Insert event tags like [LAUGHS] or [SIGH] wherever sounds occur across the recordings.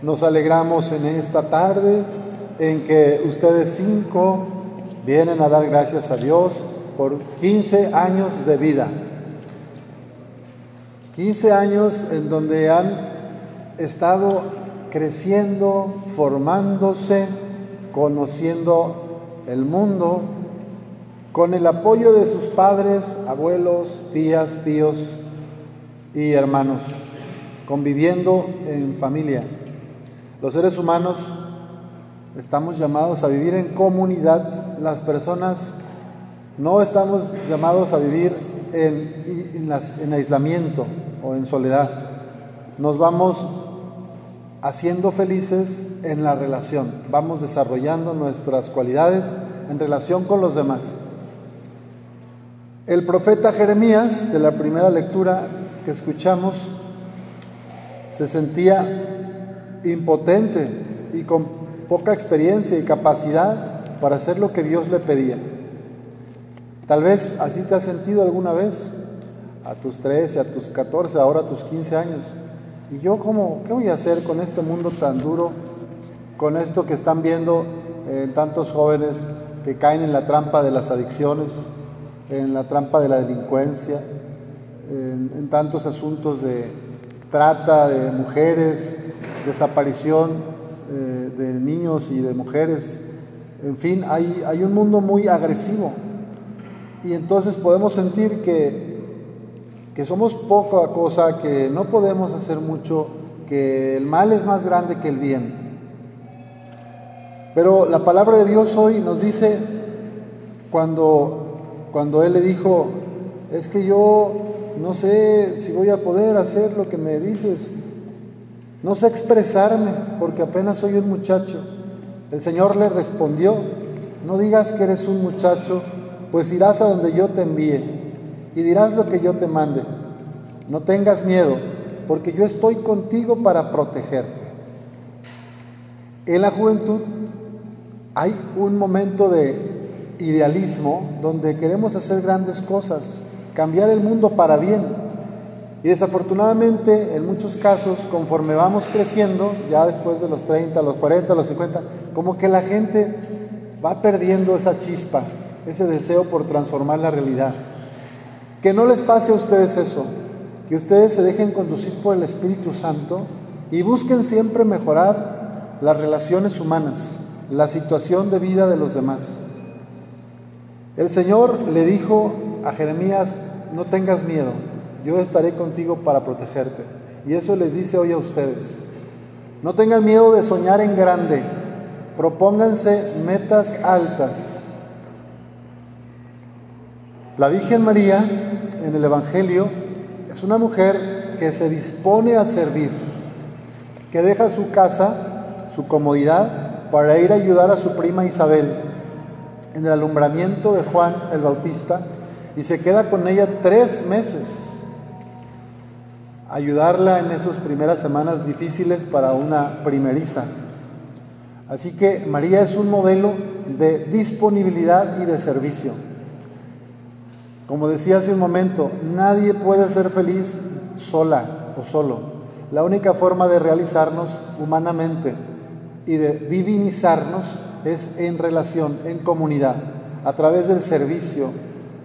Nos alegramos en esta tarde en que ustedes cinco vienen a dar gracias a Dios por 15 años de vida. 15 años en donde han estado creciendo, formándose, conociendo el mundo, con el apoyo de sus padres, abuelos, tías, tíos y hermanos, conviviendo en familia. Los seres humanos estamos llamados a vivir en comunidad. Las personas no estamos llamados a vivir en, en aislamiento o en soledad. Nos vamos haciendo felices en la relación. Vamos desarrollando nuestras cualidades en relación con los demás. El profeta Jeremías, de la primera lectura que escuchamos, se sentía impotente y con poca experiencia y capacidad para hacer lo que Dios le pedía. Tal vez así te has sentido alguna vez, a tus 13, a tus 14, ahora a tus 15 años. Y yo, como, ¿qué voy a hacer con este mundo tan duro? Con esto que están viendo eh, tantos jóvenes que caen en la trampa de las adicciones, en la trampa de la delincuencia, en, tantos asuntos de trata de mujeres, desaparición eh, de niños y de mujeres. En fin, hay, hay un mundo muy agresivo. Y entonces podemos sentir que, que somos poca cosa, que no podemos hacer mucho, que el mal es más grande que el bien. Pero la palabra de Dios hoy nos dice, cuando cuando él le dijo, es que yo no sé si voy a poder hacer lo que me dices, no sé expresarme porque apenas soy un muchacho. El Señor le respondió, no digas que eres un muchacho, pues irás a donde yo te envíe y dirás lo que yo te mande. No tengas miedo, porque yo estoy contigo para protegerte. En la juventud hay un momento de idealismo donde queremos hacer grandes cosas, cambiar el mundo para bien. Y desafortunadamente, en muchos casos, conforme vamos creciendo, ya después de los 30, los 40, los 50, como que la gente va perdiendo esa chispa, ese deseo por transformar la realidad. Que no les pase a ustedes eso, que ustedes se dejen conducir por el Espíritu Santo y busquen siempre mejorar las relaciones humanas, la situación de vida de los demás. El Señor le dijo a Jeremías, no tengas miedo, yo estaré contigo para protegerte. Y eso les dice hoy a ustedes. No tengan miedo de soñar en grande, propónganse metas altas. La Virgen María en el Evangelio es una mujer que se dispone a servir, que deja su casa, su comodidad, para ir a ayudar a su prima Isabel en el alumbramiento de Juan el Bautista y se queda con ella tres meses, ayudarla en esas primeras semanas difíciles para una primeriza. Así que María es un modelo de disponibilidad y de servicio. Como decía hace un momento, nadie puede ser feliz sola o solo. La única forma de realizarnos humanamente y de divinizarnos es en relación, en comunidad, a través del servicio,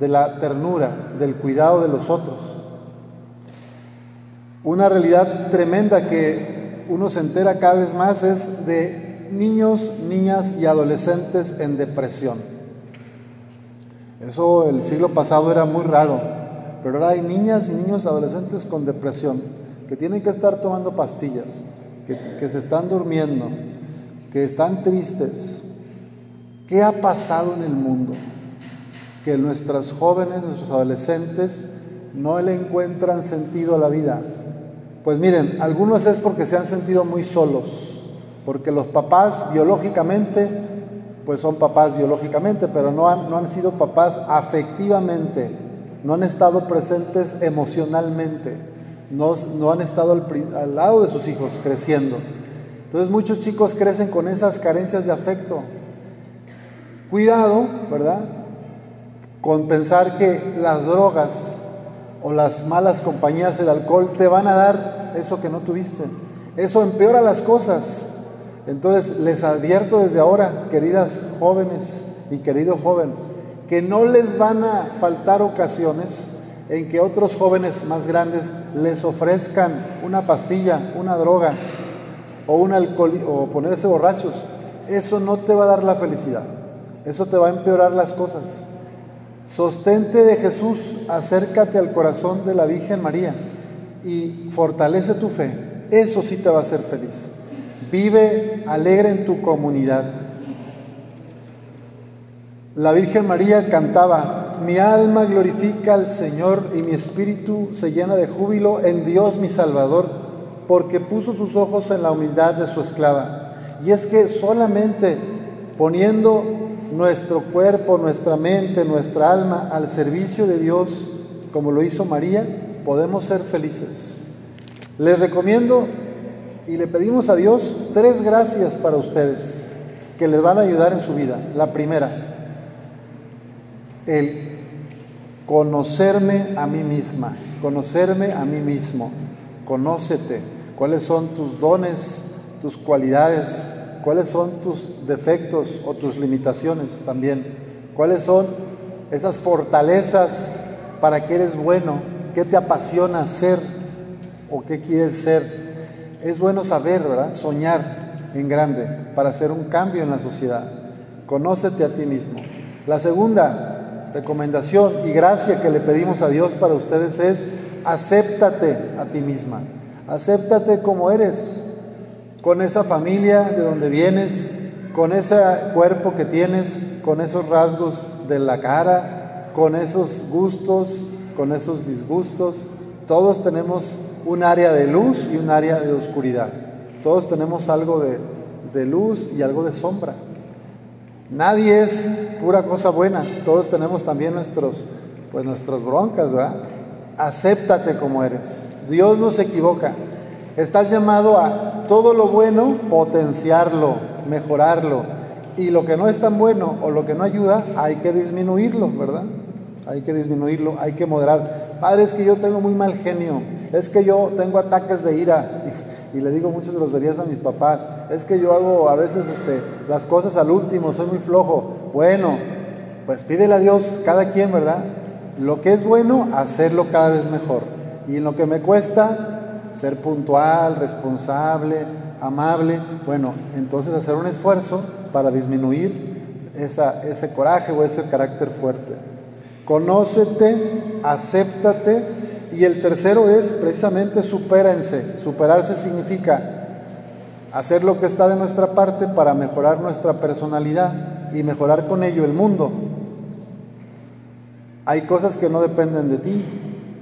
de la ternura, del cuidado de los otros. Una realidad tremenda que uno se entera cada vez más es de niños, niñas y adolescentes en depresión. Eso el siglo pasado era muy raro, pero ahora hay niñas y niños adolescentes con depresión que tienen que estar tomando pastillas, que, se están durmiendo, que están tristes, ¿Qué ha pasado en el mundo? Que nuestras jóvenes, nuestros adolescentes no le encuentran sentido a la vida. Pues miren, algunos es porque se han sentido muy solos, porque los papás biológicamente, pues son papás biológicamente, pero no han, no han sido papás afectivamente, no han estado presentes emocionalmente, no, no han estado al, al lado de sus hijos creciendo. Entonces muchos chicos crecen con esas carencias de afecto, Cuidado, ¿verdad? Con pensar que las drogas o las malas compañías, el alcohol, te van a dar eso que no tuviste. Eso empeora las cosas. Entonces les advierto desde ahora, queridas jóvenes y querido joven, que no les van a faltar ocasiones en que otros jóvenes más grandes les ofrezcan una pastilla, una droga o un alcohol o ponerse borrachos. Eso no te va a dar la felicidad. Eso te va a empeorar las cosas. Sostente de Jesús, acércate al corazón de la Virgen María y fortalece tu fe. Eso sí te va a hacer feliz. Vive alegre en tu comunidad. La Virgen María cantaba, mi alma glorifica al Señor y mi espíritu se llena de júbilo en Dios mi Salvador, porque puso sus ojos en la humildad de su esclava. Y es que solamente poniendo nuestro cuerpo, nuestra mente, nuestra alma al servicio de Dios, como lo hizo María, podemos ser felices. Les recomiendo y le pedimos a Dios tres gracias para ustedes que les van a ayudar en su vida. La primera, el conocerme a mí misma, conocerme a mí mismo. Conócete, cuáles son tus dones, tus cualidades, cuáles son tus defectos o tus limitaciones también, cuáles son esas fortalezas para que eres bueno, qué te apasiona ser o qué quieres ser es bueno saber, ¿verdad? Soñar en grande para hacer un cambio en la sociedad. Conócete a ti mismo. La segunda recomendación y gracia que le pedimos a Dios para ustedes es acéptate a ti misma. Acéptate como eres, con esa familia de donde vienes, con ese cuerpo que tienes, con esos rasgos de la cara, con esos gustos, con esos disgustos. Todos tenemos un área de luz y un área de oscuridad. Todos tenemos algo de, luz y algo de sombra. Nadie es pura cosa buena. Todos tenemos también nuestros, pues nuestras broncas, ¿verdad? Acéptate como eres. Dios no se equivoca. Estás llamado a todo lo bueno, potenciarlo, mejorarlo. Y lo que no es tan bueno o lo que no ayuda, hay que disminuirlo, ¿verdad? hay que disminuirlo, hay que moderar. Padre, es que yo tengo muy mal genio, es que yo tengo ataques de ira. [LAUGHS] Y, le digo muchas groserías a mis papás, es que yo hago a veces este, las cosas al último, soy muy flojo. Bueno, pues pídele a Dios, cada quien, ¿verdad? Lo que es bueno, hacerlo cada vez mejor. Y en lo que me cuesta, ser puntual, responsable, amable, bueno, entonces hacer un esfuerzo para disminuir ese coraje o ese carácter fuerte. Conócete, acéptate. Y el tercero es precisamente supérense. Superarse significa hacer lo que está de nuestra parte para mejorar nuestra personalidad y mejorar con ello el mundo. Hay cosas que no dependen de ti,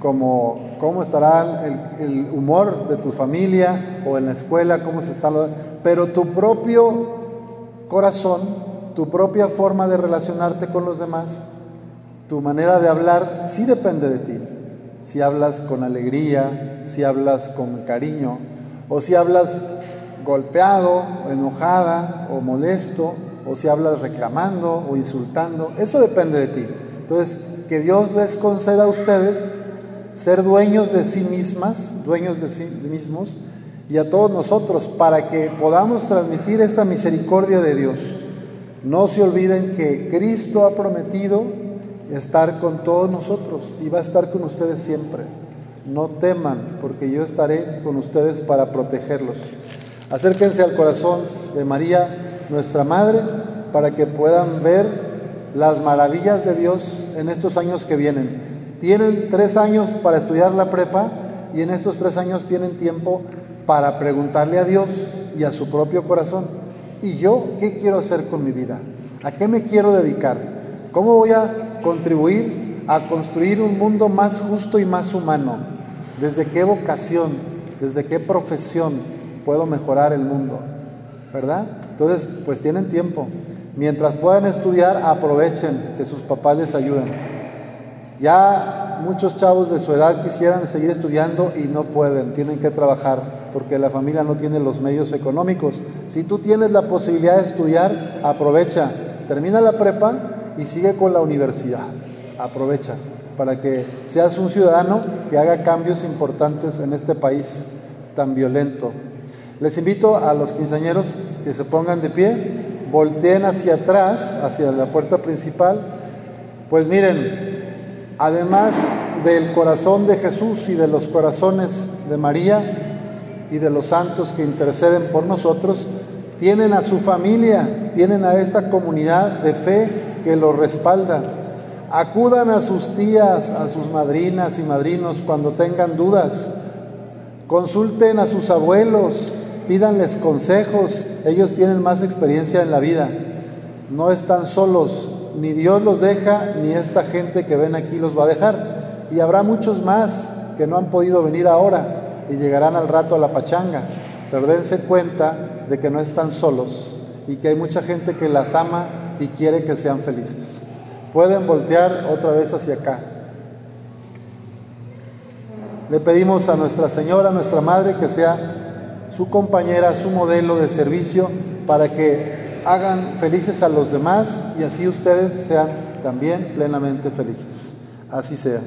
como cómo estará el, humor de tu familia o en la escuela, cómo se está, pero tu propio corazón, tu propia forma de relacionarte con los demás, tu manera de hablar sí depende de ti. Si hablas con alegría, si hablas con cariño, o si hablas golpeado, enojada o molesto, o si hablas reclamando o insultando, eso depende de ti. Entonces, que Dios les conceda a ustedes ser dueños de sí mismas, dueños de sí mismos, y a todos nosotros, para que podamos transmitir esta misericordia de Dios. No se olviden que Cristo ha prometido estar con todos nosotros y va a estar con ustedes siempre. No teman, porque yo estaré con ustedes para protegerlos. Acérquense al corazón de María, nuestra Madre, para que puedan ver las maravillas de Dios en estos años que vienen. Tienen tres años para estudiar la prepa y en estos tres años tienen tiempo para preguntarle a Dios y a su propio corazón, ¿y yo qué quiero hacer con mi vida? ¿A qué me quiero dedicar? ¿Cómo voy a contribuir a construir un mundo más justo y más humano. ¿Desde qué vocación, desde qué profesión puedo mejorar el mundo? ¿Verdad? Entonces, pues tienen tiempo. Mientras puedan estudiar, aprovechen que sus papás les ayuden. Ya muchos chavos de su edad quisieran seguir estudiando y no pueden, tienen que trabajar porque la familia no tiene los medios económicos. Si tú tienes la posibilidad de estudiar, aprovecha, termina la prepa y sigue con la universidad. Aprovecha para que seas un ciudadano que haga cambios importantes en este país tan violento. Les invito a los quinceañeros que se pongan de pie, volteen hacia atrás, hacia la puerta principal. Pues miren, además del corazón de Jesús y de los corazones de María y de los santos que interceden por nosotros, tienen a su familia, tienen a esta comunidad de fe que los respalda. Acudan a sus tías, a sus madrinas y madrinos cuando tengan dudas. Consulten a sus abuelos, pídanles consejos, ellos tienen más experiencia en la vida. No están solos, ni Dios los deja, ni esta gente que ven aquí los va a dejar. Y habrá muchos más que no han podido venir ahora y llegarán al rato a la pachanga. Pero dense cuenta de que no están solos y que hay mucha gente que las ama y quiere que sean felices. Pueden voltear otra vez hacia acá. Le pedimos a Nuestra Señora, nuestra Madre, que sea su compañera, su modelo de servicio, para que hagan felices a los demás y así ustedes sean también plenamente felices. Así sea.